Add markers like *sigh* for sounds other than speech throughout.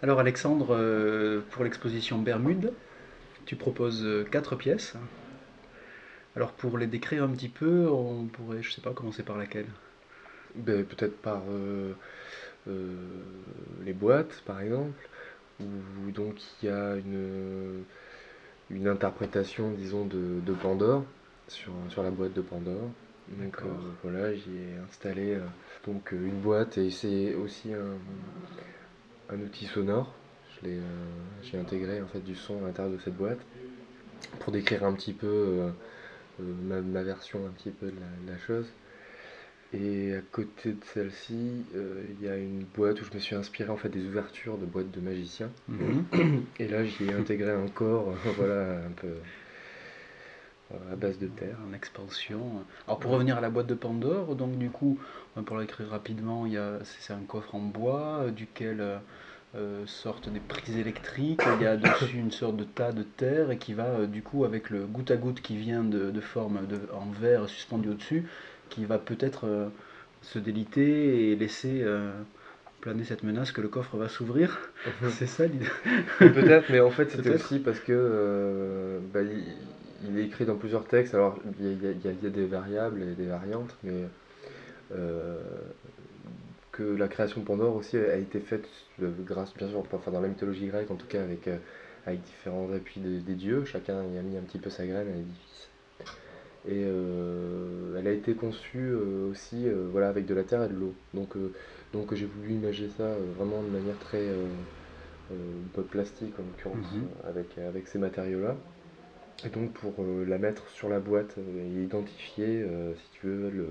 Alors Alexandre, euh, pour l'exposition Bermude, tu proposes euh, quatre pièces. Alors pour les décrire un petit peu, on pourrait, je sais pas, commencer par laquelle? Ben, peut-être par euh, euh, les boîtes, par exemple, où donc il y a une, une interprétation, disons, de, de Pandore sur, sur la boîte de Pandore. Donc euh, D'accord. voilà, j'y ai installé donc une boîte et c'est aussi un, un outil sonore. Je l'ai, euh, j'ai intégré en fait du son à l'intérieur de cette boîte pour décrire un petit peu euh, euh, ma, ma version un petit peu de la, de la chose. Et à côté de celle-ci, euh, il y a une boîte où je me suis inspiré en fait des ouvertures de boîtes de magiciens. Mhm. Et là, j'y ai intégré un corps, *laughs* voilà, un peu à base de terre. En expansion. Alors pour revenir à la boîte de Pandore, donc du coup, euh, pour l'écrire rapidement, il y a, c'est un coffre en bois euh, duquel euh, euh, sortent des prises électriques. Il y a dessus une sorte de tas de terre et qui va euh, du coup avec le goutte à goutte qui vient de, de forme de, en verre suspendu au-dessus, qui va peut-être euh, se déliter et laisser euh, planer cette menace que le coffre va s'ouvrir. *laughs* C'est ça l'idée. Peut-être, mais en fait, *laughs* c'était aussi parce que euh, bah, il est écrit dans plusieurs textes. Alors, il y a, il y a- il y des variables et des variantes, mais euh, que la création de Pandore aussi a été faite grâce, bien sûr, enfin, dans la mythologie grecque, en tout cas, avec, euh, avec différents appuis des, des dieux. Chacun y a mis un petit peu sa graine à l'édifice. Et euh, elle a été conçue aussi voilà, avec de la terre et de l'eau. Donc, donc j'ai voulu imaginer ça vraiment de manière très pas plastique en l'occurrence, Mhm. avec, avec ces matériaux-là. Et donc pour euh, la mettre sur la boîte euh, et identifier, euh, si tu veux, le,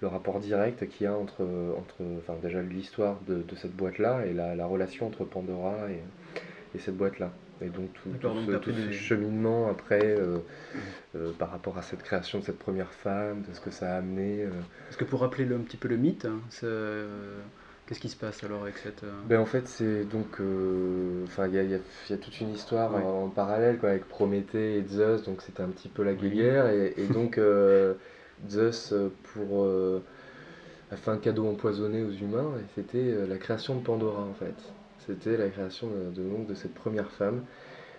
le rapport direct qu'il y a entre, entre enfin déjà l'histoire de, de cette boîte-là et la, la relation entre Pandora et, et cette boîte-là. Et donc tout, tout ce, tout cheminement après euh, euh, par rapport à cette création de cette première femme, de ce que ça a amené. euh, Parce que pour rappeler le- un petit peu le mythe, hein, qu'est-ce qui se passe alors avec cette... euh, Ben en fait, c'est donc. euh, Enfin, il y a, il y a- il y a toute une histoire en, en parallèle quoi, avec Prométhée et Zeus, donc c'était un petit peu la Oui. guéguerre. Et, et *laughs* donc, euh, Zeus, pour. a fait un cadeau empoisonné aux humains, et c'était la création de Pandora en fait. C'était la création de, de, donc, de cette première femme.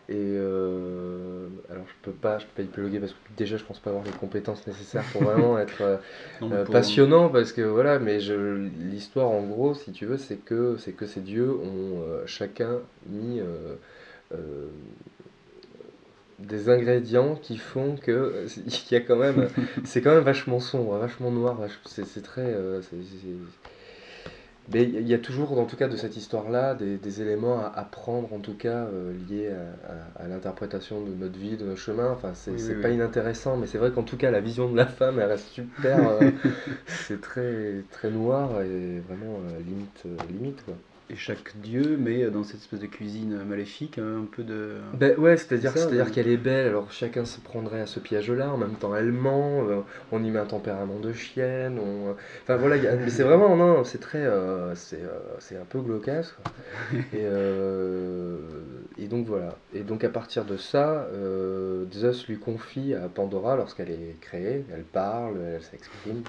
Et euh, alors, je peux pas, je peux pas épiloguer parce que déjà, je pense pas avoir les compétences nécessaires pour vraiment *laughs* être. euh, non, euh, pour- passionnant parce que voilà, mais je, l'histoire en gros, si tu veux, c'est que c'est que ces dieux ont euh, chacun mis des ingrédients qui font que *laughs* y a quand même, c'est quand même vachement sombre, vachement noir, vach- c'est c'est très, c'est- c'est- mais il y a toujours, en tout cas, de cette histoire-là, des, des éléments à apprendre, en tout cas, euh, liés à, à- à l'interprétation de notre vie, de nos chemins. Enfin, c'est Oui, c'est oui, pas oui. inintéressant, mais c'est vrai qu'en tout cas, la vision de la femme, elle reste super. euh, *laughs* c'est très, très noir et vraiment euh, limite, limite, quoi. Et chaque dieu met dans cette espèce de cuisine maléfique un peu de... Ben ouais, c'est-à-dire ouais. qu'elle est belle, alors chacun se prendrait à ce piège-là, en même temps elle ment, euh, on y met un tempérament de chienne, on... enfin voilà, il y a- mais c'est vraiment, non, c'est très, euh, c'est euh, c'est un peu glaucasse. *laughs* Et, euh, et donc voilà, et donc à partir de ça, euh, Zeus lui confie à Pandora, lorsqu'elle est créée, elle parle, elle s'exprime,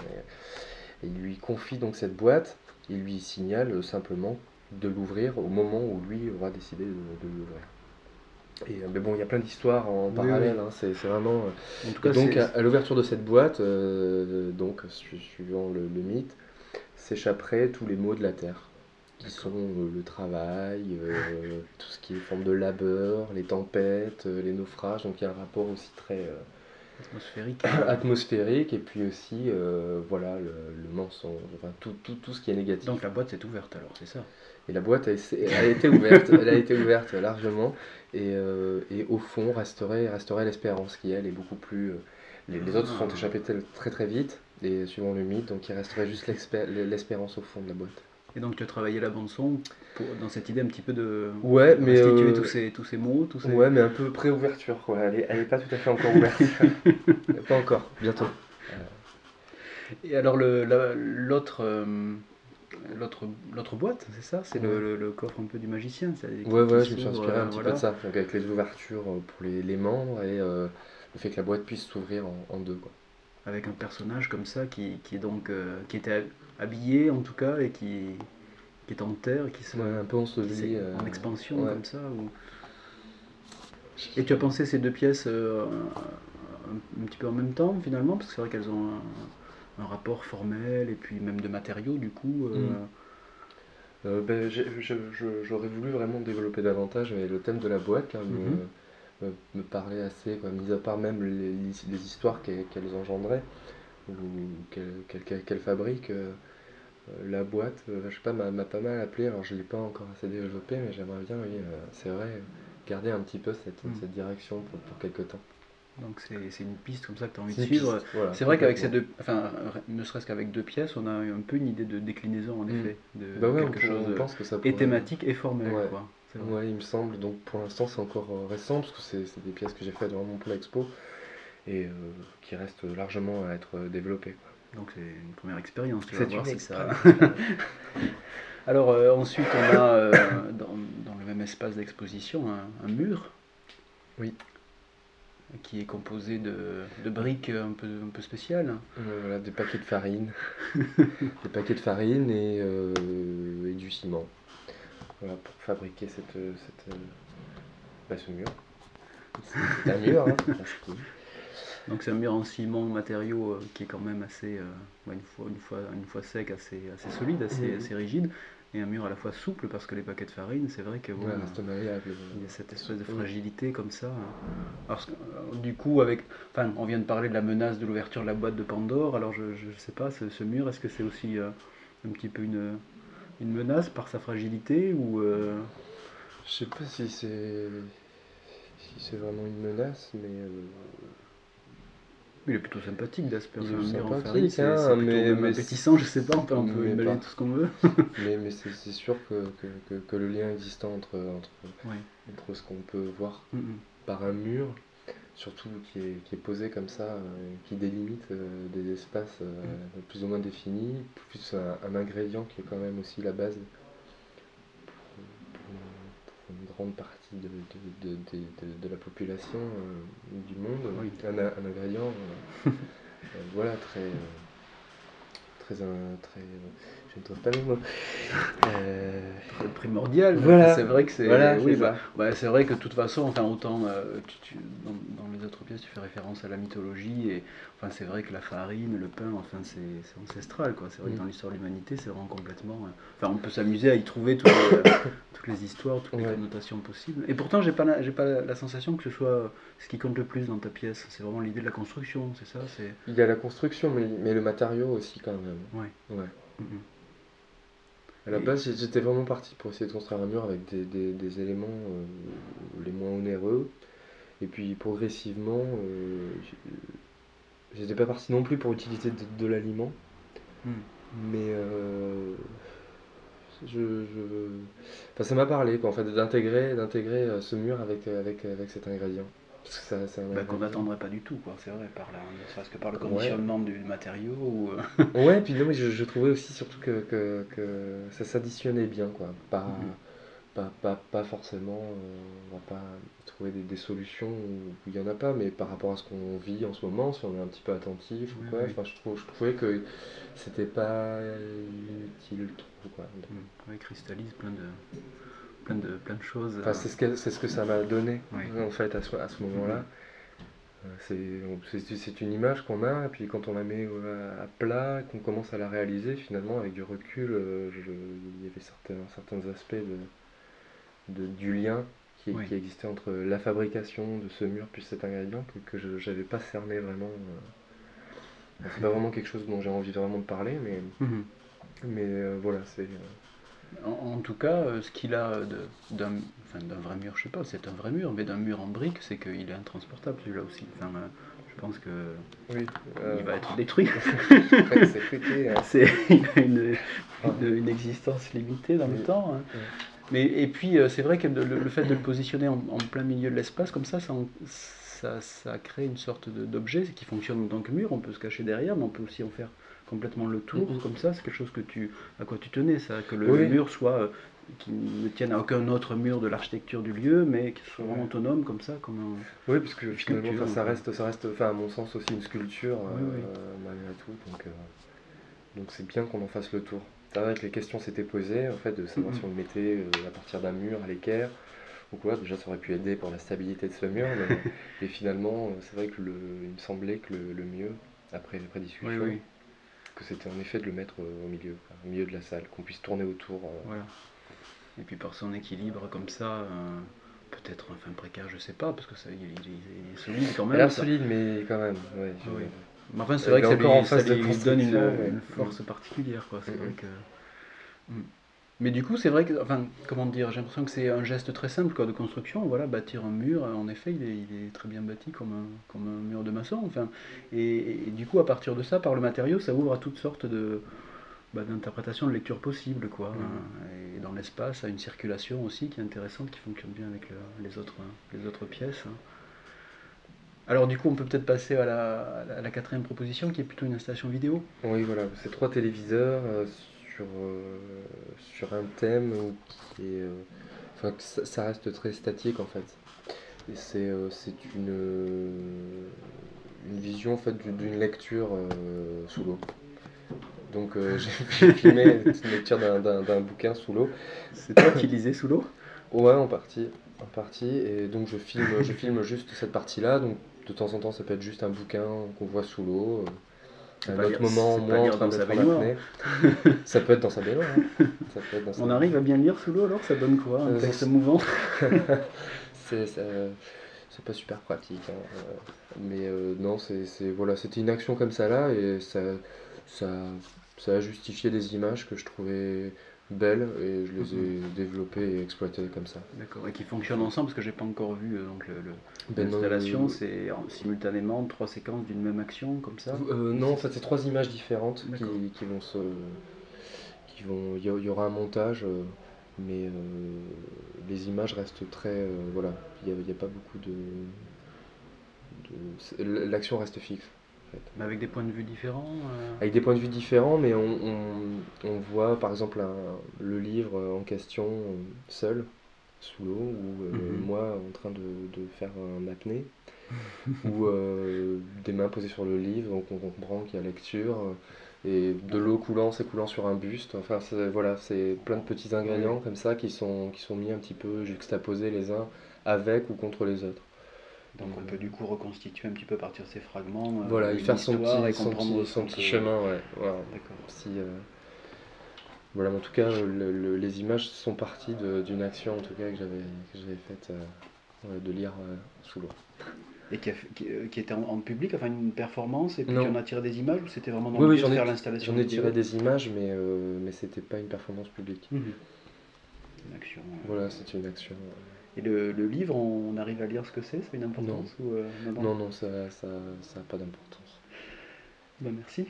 et, et il lui confie donc cette boîte, il lui signale euh, simplement de l'ouvrir au moment où lui aura décidé de, de l'ouvrir. Et, euh, mais bon, il y a plein d'histoires en parallèle, oui. hein, c'est vraiment... euh, En tout cas, donc à, à l'ouverture de cette boîte, euh, donc su- suivant le, le mythe, s'échapperaient tous les maux de la terre, qui sont euh, le travail, euh, *laughs* tout ce qui est forme de labeur, les tempêtes, les naufrages, donc il y a un rapport aussi très atmosphérique. *coughs* atmosphérique, et puis aussi, euh, voilà, le, le mensonge, enfin tout, tout, tout ce qui est négatif. Donc la boîte est ouverte alors, c'est ça? Et la boîte a, été ouverte, elle a été ouverte largement, et, euh, et au fond resterait, resterait l'espérance qui elle est beaucoup plus. euh, les, les autres se sont Ah. échappés très très vite, et suivant le mythe, donc il resterait juste l'espérance au fond de la boîte. Et donc tu as travaillé la bande son pour, dans cette idée un petit peu de Ouais, de mais, restituer euh, tous, ces, tous ces mots, tous ces... Ouais, mais un peu pré-ouverture, quoi. Elle est, elle est pas tout à fait encore ouverte. *laughs* pas encore, bientôt. Et alors la- euh, l'autre, l'autre boîte, c'est ça? C'est le, Ouais. le- le coffre un peu du magicien Ouais, ouais, je me suis inspiré un euh, petit voilà. peu de ça, donc avec les ouvertures euh, pour les, les membres et euh, le fait que la boîte puisse s'ouvrir en, en deux, quoi. Avec un personnage comme ça qui, qui est donc euh, qui était habillé en tout cas et qui, qui est en terre, qui se, Ouais, un peu s'est- euh, en expansion ouais. comme ça. ou- Et tu as pensé ces deux pièces euh, un, un petit peu en même temps finalement, parce que c'est vrai qu'elles ont un, un rapport formel et puis même de matériaux du coup. euh, Mm. Ben, J'aurais voulu vraiment développer davantage, mais le thème de la boîte là, me, me, me parlait assez, quoi, mis à part même les, les histoires qu'elles qu'elles engendraient ou qu'elles fabriquent. euh, euh, la boîte, euh, je sais pas, m'a pas mal appelé, alors je l'ai pas encore assez développé, mais j'aimerais bien, oui, c'est vrai, garder un petit peu cette, Mm. cette direction pour, pour quelques temps. Donc c'est une piste comme ça que tu as envie de suivre. voilà, C'est vrai qu'avec ces deux, enfin, ne serait-ce qu'avec deux pièces, on a un peu une idée de déclinaison en Mm. effet, de Bah ouais, quelque on chose pense que ça et pourrait- thématique et formel. Ouais. Quoi. Ouais, il me semble. Donc pour l'instant, c'est encore récent parce que c'est c'est des pièces que j'ai faites vraiment pour l'expo et euh, qui restent largement à être développées. quoi. Donc c'est une première expérience. Tu vas C'est voir une si ça. *laughs* Alors euh, ensuite, on a euh, dans, dans le même espace d'exposition un, un mur. Oui. Qui est composé de, de briques un peu, un peu spéciales. Euh, voilà, des paquets de farine, *laughs* des paquets de farine et, euh, et du ciment. Voilà, pour fabriquer cette, cette, bah, ce mur. *laughs* C'est un mur, hein. Donc c'est un mur en ciment matériau euh, qui est quand même assez, euh, une, fois, une, fois, une fois sec, assez, assez solide, assez, Mhm. assez rigide. Et un mur à la fois souple parce que les paquets de farine, c'est vrai que Ouais, euh. Il y a cette espèce de fragilité comme ça. hein. Alors, du coup, avec, enfin, on vient de parler de la menace de l'ouverture de la boîte de Pandore. Alors, je ne sais pas, ce, ce mur, est-ce que c'est aussi euh, un petit peu une, une menace par sa fragilité ou Je sais pas si c'est si c'est vraiment une menace, mais il est plutôt sympathique d'aspect. Il est sympathique, c'est hein, mais- mais appétissant, je sais pas. On peut, on peut imaginer tout ce qu'on veut. *laughs* mais, mais c'est sûr que, que, que, que le lien existant entre, entre, Ouais. entre ce qu'on peut voir Mm, par un mur, surtout qui est, qui est posé comme ça, euh, qui délimite euh, des espaces euh, Mm. plus ou moins définis, plus un, un ingrédient qui est quand même aussi la base une grande partie de, de, de, de, la population euh, du monde. Oui. Un, un ingrédient, euh, *laughs* euh, voilà, très... euh, Très, un- très, euh, je ne trouve pas le mot. Euh, primordial. Voilà. C'est vrai que c'est. Voilà, oui, c'est bah, ouais, c'est vrai que de toute façon, enfin autant euh, tu- tu- dans, dans les autres pièces, tu fais référence à la mythologie et enfin c'est vrai que la farine, le pain, enfin c'est c'est ancestral quoi. C'est vrai que Mm. dans l'histoire de l'humanité, c'est vraiment complètement. euh, Enfin, on peut s'amuser à y trouver toutes les, euh, *coughs* toutes les histoires, toutes les connotations possibles. Et pourtant, j'ai pas j'ai pas la, la sensation que ce soit ce qui compte le plus dans ta pièce. C'est vraiment l'idée de la construction, c'est ça. C'est. Il y a la construction, mais, mais le matériau aussi quand même. Ouais. Ouais. Mm, mm. À la base, j'étais vraiment parti pour essayer de construire un mur avec des, des- des éléments euh, les moins onéreux. Et puis progressivement, euh, j'étais pas parti non plus pour utiliser de, de l'aliment. Mm. Mais euh, je, je- enfin, ça m'a parlé quoi, en fait, d'intégrer, d'intégrer euh, ce mur avec, avec, avec cet ingrédient. Parce que ça, c'est un Bah, qu'on n'attendrait pas du tout, quoi. C'est vrai, par la, ne serait-ce que par le Ouais. conditionnement du matériau. Ou, euh, *laughs* Ouais, puis non, mais je, je trouvais aussi surtout que, que, que ça s'additionnait bien, quoi. Pas, Mhm. pas, pas, pas forcément, euh, on va pas trouver des, des solutions où il n'y en a pas, mais par rapport à ce qu'on vit en ce moment, si on est un petit peu attentif Oui, ou quoi, oui. enfin, je, trouve, je trouvais que c'était pas utile trop, quoi. Mm. Ouais, cristallise plein de, plein de, plein de choses. Enfin, euh, c'est ce que, c'est ce que ça m'a donné, Oui. en fait, à ce, à ce moment-là. Euh, C'est une image qu'on a, et puis quand on la met à plat, qu'on commence à la réaliser, finalement, avec du recul, euh, je- il y avait certains, certains aspects de, de- du lien qui, Oui. qui existait entre la fabrication de ce mur puis cet ingrédient que, que je n'avais pas cerné vraiment. C'est pas vraiment quelque chose dont j'ai envie vraiment de parler, mais, *laughs* mhm. mais euh, voilà, c'est. euh, En, en tout cas, euh, ce qu'il a de- d'un enfin, vrai mur, je sais pas, c'est un vrai mur, mais d'un mur en brique, c'est qu'il est intransportable celui-là aussi. Enfin, euh, je pense que oui, euh, il va être détruit. *laughs* *laughs* c'est il a une, une, une existence limitée dans le Oui. temps. hein. Mais, et puis, euh, c'est vrai que le, le fait de le positionner en, en plein milieu de l'espace, comme ça, ça, ça, ça crée une sorte d'objet qui fonctionne en tant que mur. On peut se cacher derrière, mais on peut aussi en faire complètement le tour. Mhm. Comme ça, c'est quelque chose que tu, à quoi tu tenais, ça, que le, Oui. le mur soit. euh, qui ne tienne à aucun autre mur de l'architecture du lieu, mais qui soit vraiment Ouais. autonome comme ça, comme un... Oui, parce que finalement, enfin, ça reste, ça reste, enfin, à mon sens aussi une sculpture Oui, euh, oui. malgré tout. Donc, euh, donc c'est bien qu'on en fasse le tour. c'est vrai que les questions s'étaient posées, en fait, de savoir Mhm. si on le mettait à partir d'un mur à l'équerre ou quoi. Déjà, ça aurait pu aider pour la stabilité de ce mur, mais *laughs* et finalement, c'est vrai que le, il me semblait que le, le mieux, après, après discussion, Oui, oui. Que c'était en effet de le mettre euh, au milieu, au milieu de la salle, qu'on puisse tourner autour. euh. Voilà. Et puis par son équilibre comme ça, euh, peut-être enfin précaire, je sais pas, parce que ça, il, il- il est solide quand Il a même. l'air solide, mais quand même, ouais. je- Oui. Mais enfin, c'est vrai que ça encore en lui, ça lui donne une, ouais. une force particulière. Quoi. C'est vrai que... Mm. Mais du coup, c'est vrai que, enfin, comment dire, j'ai l'impression que c'est un geste très simple quoi, de construction. Voilà, bâtir un mur, en effet, il est, il est très bien bâti comme un, comme un mur de maçon. Enfin, et, et du coup, à partir de ça, par le matériau, ça ouvre à toutes sortes de bah, d'interprétations, de lectures possibles, quoi. Hein. Et dans l'espace, à une circulation aussi qui est intéressante, qui fonctionne bien avec le- les autres, les autres pièces. hein. Alors du coup, on peut peut-être passer à la, à la quatrième proposition, qui est plutôt une installation vidéo. Oui, voilà, c'est trois téléviseurs euh, sur, euh, sur un thème qui est. euh, Enfin, ça, ça reste très statique en fait. Et c'est euh, une, une vision en fait d'une lecture sous l'eau. Donc euh, *laughs* j'ai filmé une lecture d'un bouquin sous l'eau. C'est toi qui lisais sous l'eau? Ouais, en partie, en partie. Et donc je filme, je filme juste cette partie-là. Donc de temps en temps, ça peut être juste un bouquin qu'on voit sous l'eau. Euh, C'est À un autre moment, moi en train dans sa baignoire. *laughs* Ça peut être dans sa baignoire. hein. Ça peut être dans sa On arrive à bien lire sous l'eau alors Ça donne quoi Un Euh, texte mouvant? *laughs* C'est ça- c'est pas super pratique. hein, euh, Mais euh, non, c'est c'est- voilà, c'était une action comme ça là et ça, ça, ça a justifié des images que je trouvais belles et je les ai développées et exploitées comme ça. D'accord, et qui fonctionnent ensemble, parce que j'ai pas encore vu euh, donc le- le- l'installation, euh, c'est en- simultanément trois séquences d'une même action, comme ça Euh, non, en fait, c'est trois images différentes qui, vont se. Qui vont, il y, aura un montage, euh, mais euh, les images restent très. euh, voilà, il n'y a, il y a pas beaucoup de. L'action reste fixe. en fait. Mais avec des points de vue différents Avec des points de vue différents, mais on, on- on voit par exemple un- le livre en question seul, sous l'eau, ou euh, Mhm. moi en train de, de faire un apnée, *laughs* ou euh, des mains posées sur le livre, donc on comprend qu'il y a lecture, euh, et de l'eau coulant, s'écoulant sur un buste. Enfin, voilà, c'est plein de petits ingrédients comme ça qui sont, qui sont mis un petit peu juxtaposés les uns avec ou contre les autres. Donc on peut du coup reconstituer un petit peu à partir de ces fragments. Voilà, il fait son petit, et son comprendre petit, son ce petit que- chemin, ouais. voilà. D'accord. Si, Voilà, mais en tout cas, le- le- les images sont parties d'une action en tout cas que j'avais que j'avais faite euh, de lire euh, sous l'eau. Et qui, a fait- qui, euh, qui était en, en public, enfin une performance, et puis en a tiré des images, ou c'était vraiment dans Oui, le oui, j'en ai- faire l'installation J'en ai tiré des images, mais, euh, mais c'était pas une performance publique. Mhm. Une action. euh. Voilà, c'était une action. Et le, le livre, on arrive à lire ce que c'est? Ça a une importance ou, euh, non, non? Non, non, ça ça, ça a pas d'importance. Bah, merci.